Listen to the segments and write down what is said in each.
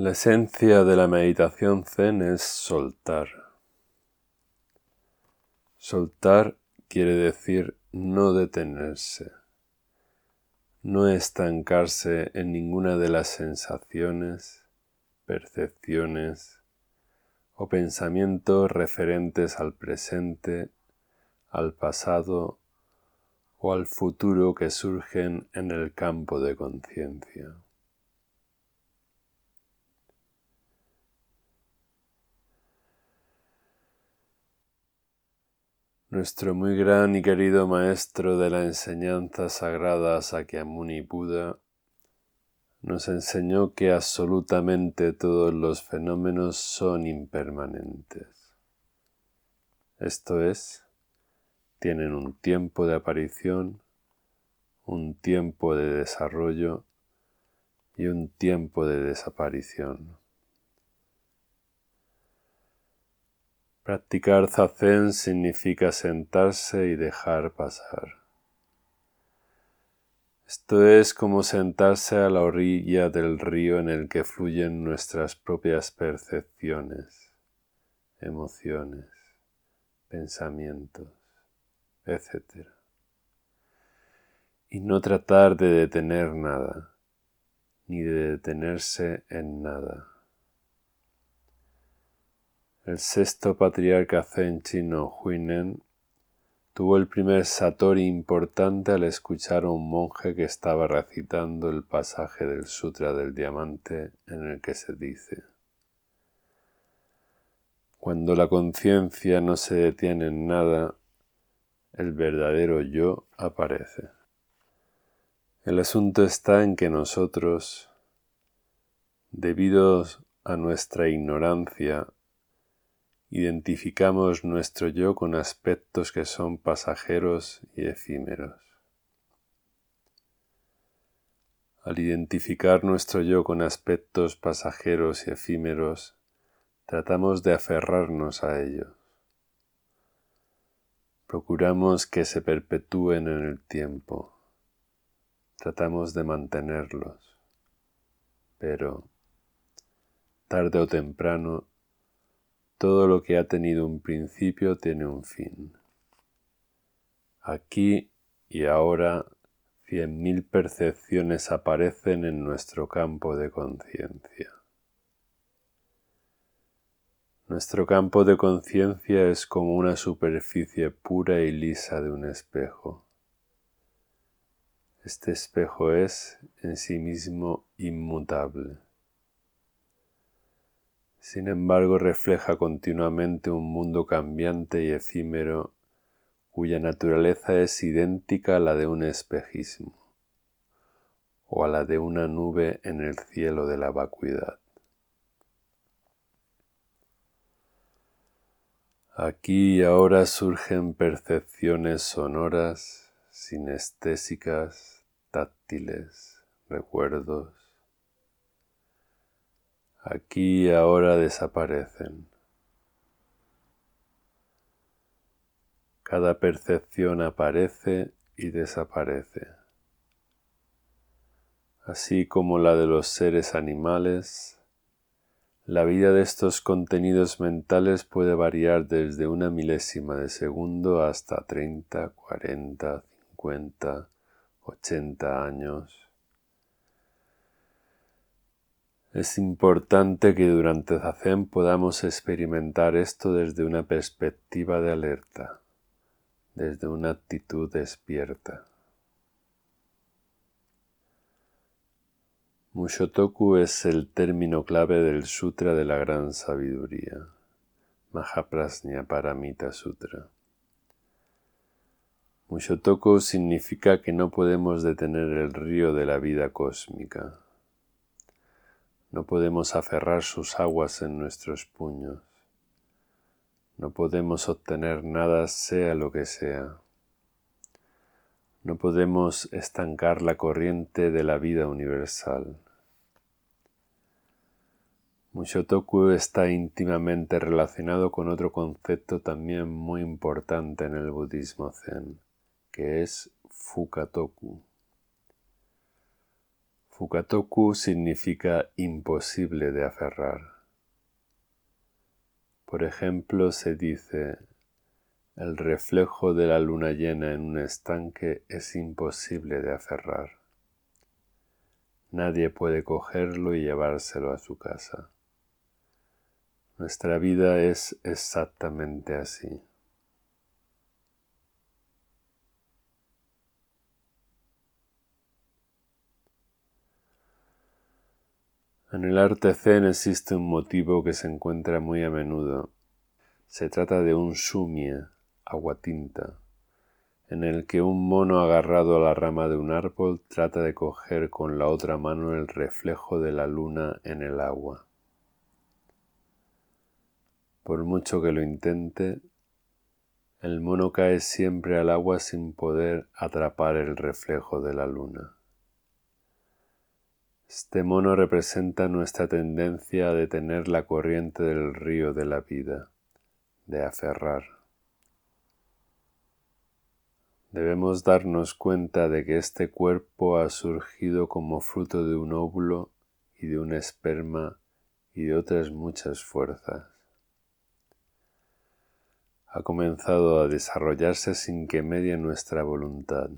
La esencia de la meditación zen es soltar. Soltar quiere decir no detenerse, no estancarse en ninguna de las sensaciones, percepciones o pensamientos referentes al presente, al pasado o al futuro que surgen en el campo de conciencia. Nuestro muy gran y querido maestro de la enseñanza sagrada Sakyamuni Buda nos enseñó que absolutamente todos los fenómenos son impermanentes. Esto es, tienen un tiempo de aparición, un tiempo de desarrollo y un tiempo de desaparición. Practicar zazen significa sentarse y dejar pasar. Esto es como sentarse a la orilla del río en el que fluyen nuestras propias percepciones, emociones, pensamientos, etc. Y no tratar de detener nada, ni de detenerse en nada. El sexto patriarca zen chino Huinen tuvo el primer satori importante al escuchar a un monje que estaba recitando el pasaje del Sutra del Diamante en el que se dice Cuando la conciencia no se detiene en nada, el verdadero yo aparece. El asunto está en que nosotros, debido a nuestra ignorancia, identificamos nuestro yo con aspectos que son pasajeros y efímeros. Al identificar nuestro yo con aspectos pasajeros y efímeros, tratamos de aferrarnos a ellos. Procuramos que se perpetúen en el tiempo. Tratamos de mantenerlos. Pero, tarde o temprano, todo lo que ha tenido un principio tiene un fin. Aquí y ahora cien mil percepciones aparecen en nuestro campo de conciencia. Nuestro campo de conciencia es como una superficie pura y lisa de un espejo. Este espejo es en sí mismo inmutable. Sin embargo, refleja continuamente un mundo cambiante y efímero cuya naturaleza es idéntica a la de un espejismo o a la de una nube en el cielo de la vacuidad. Aquí y ahora surgen percepciones sonoras, sinestésicas, táctiles, recuerdos, aquí y ahora desaparecen. Cada percepción aparece y desaparece, así como la de los seres animales. La vida de estos contenidos mentales puede variar desde una milésima de segundo hasta 30, 40, 50, 80 años. Es importante que durante Zazen podamos experimentar esto desde una perspectiva de alerta, desde una actitud despierta. Mushotoku es el término clave del Sutra de la Gran Sabiduría, Mahaprasnya Paramita Sutra. Mushotoku significa que no podemos detener el río de la vida cósmica no podemos aferrar sus aguas en nuestros puños. No podemos obtener nada sea lo que sea. No podemos estancar la corriente de la vida universal. Mushotoku está íntimamente relacionado con otro concepto también muy importante en el budismo zen, que es Fukatoku. Fukatoku significa imposible de aferrar. Por ejemplo, se dice, el reflejo de la luna llena en un estanque es imposible de aferrar. Nadie puede cogerlo y llevárselo a su casa. Nuestra vida es exactamente así. En el arte zen existe un motivo que se encuentra muy a menudo. Se trata de un sumie, tinta, en el que un mono agarrado a la rama de un árbol trata de coger con la otra mano el reflejo de la luna en el agua. Por mucho que lo intente, el mono cae siempre al agua sin poder atrapar el reflejo de la luna. Este mono representa nuestra tendencia a detener la corriente del río de la vida, de aferrar. Debemos darnos cuenta de que este cuerpo ha surgido como fruto de un óvulo y de un esperma y de otras muchas fuerzas. Ha comenzado a desarrollarse sin que medie nuestra voluntad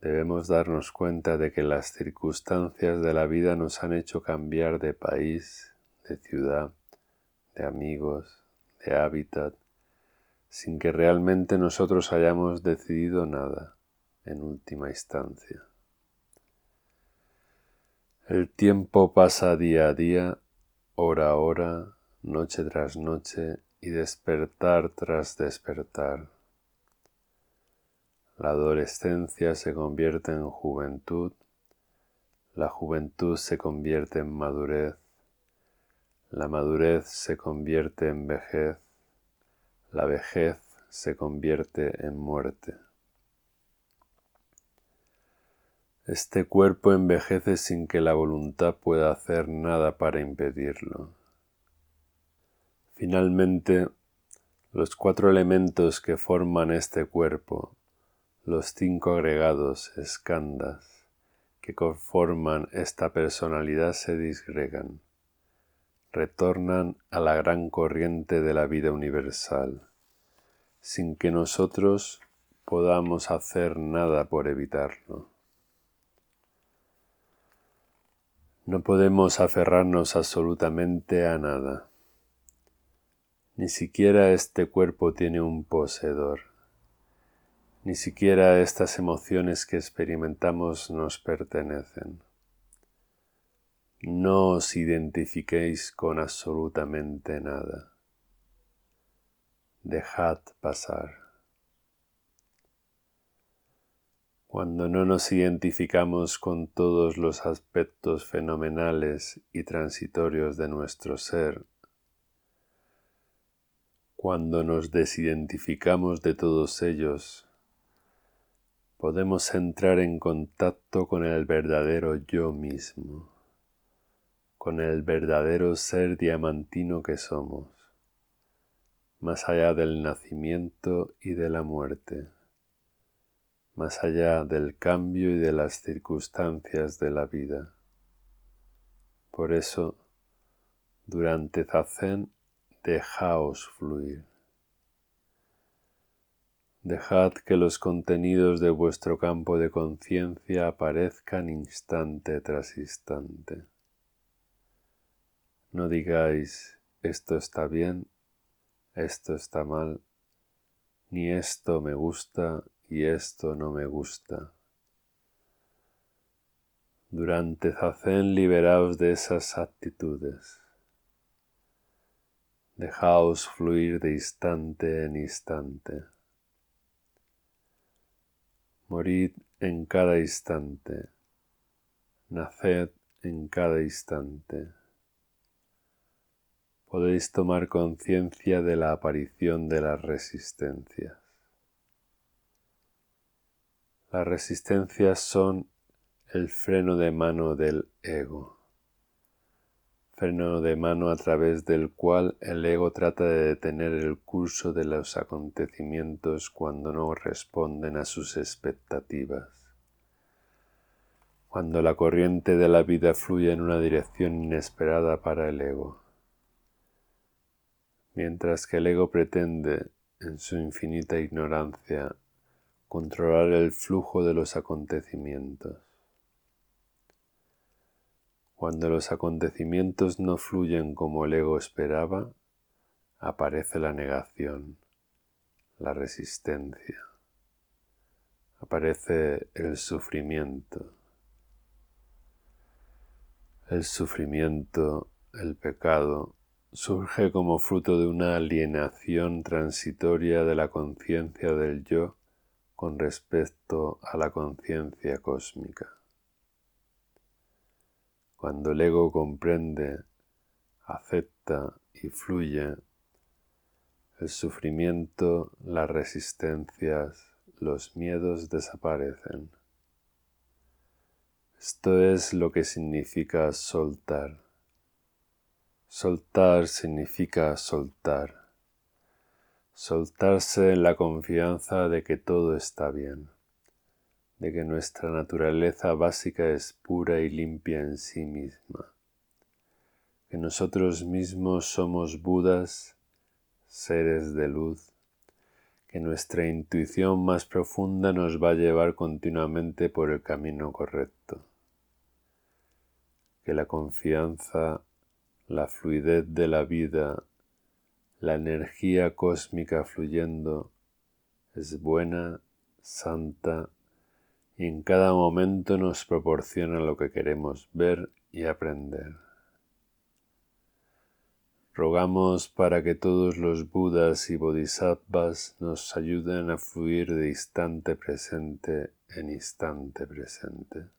debemos darnos cuenta de que las circunstancias de la vida nos han hecho cambiar de país, de ciudad, de amigos, de hábitat, sin que realmente nosotros hayamos decidido nada en última instancia. El tiempo pasa día a día, hora a hora, noche tras noche y despertar tras despertar la adolescencia se convierte en juventud, la juventud se convierte en madurez, la madurez se convierte en vejez, la vejez se convierte en muerte. Este cuerpo envejece sin que la voluntad pueda hacer nada para impedirlo. Finalmente, los cuatro elementos que forman este cuerpo, los cinco agregados escandas que conforman esta personalidad se disgregan, retornan a la gran corriente de la vida universal, sin que nosotros podamos hacer nada por evitarlo. No podemos aferrarnos absolutamente a nada. Ni siquiera este cuerpo tiene un poseedor. Ni siquiera estas emociones que experimentamos nos pertenecen. No os identifiquéis con absolutamente nada. Dejad pasar. Cuando no nos identificamos con todos los aspectos fenomenales y transitorios de nuestro ser, cuando nos desidentificamos de todos ellos podemos entrar en contacto con el verdadero yo mismo, con el verdadero ser diamantino que somos, más allá del nacimiento y de la muerte, más allá del cambio y de las circunstancias de la vida. Por eso, durante Zazen, dejaos fluir. Dejad que los contenidos de vuestro campo de conciencia aparezcan instante tras instante. No digáis esto está bien, esto está mal, ni esto me gusta y esto no me gusta. Durante Zazen liberaos de esas actitudes. Dejaos fluir de instante en instante. Morid en cada instante, naced en cada instante. Podéis tomar conciencia de la aparición de las resistencias. Las resistencias son el freno de mano del ego freno de mano a través del cual el ego trata de detener el curso de los acontecimientos cuando no responden a sus expectativas. cuando la corriente de la vida fluye en una dirección inesperada para el ego, mientras que el ego pretende, en su infinita ignorancia, controlar el flujo de los acontecimientos. Cuando los acontecimientos no fluyen como el ego esperaba, aparece la negación, la resistencia, aparece el sufrimiento. El sufrimiento, el pecado, surge como fruto de una alienación transitoria de la conciencia del yo con respecto a la conciencia cósmica. Cuando el ego comprende, acepta y fluye, el sufrimiento, las resistencias, los miedos desaparecen. Esto es lo que significa soltar. Soltar significa soltar. Soltarse en la confianza de que todo está bien, de que nuestra naturaleza básica es pura y limpia en sí misma, que nosotros mismos somos Budas, seres de luz, que nuestra intuición más profunda nos va a llevar continuamente por el camino correcto. Que la confianza, la fluidez de la vida, la energía cósmica fluyendo es buena, santa y en cada momento nos proporciona lo que queremos ver y aprender. Rogamos para que todos los Budas y Bodhisattvas nos ayuden a fluir de instante presente en instante presente.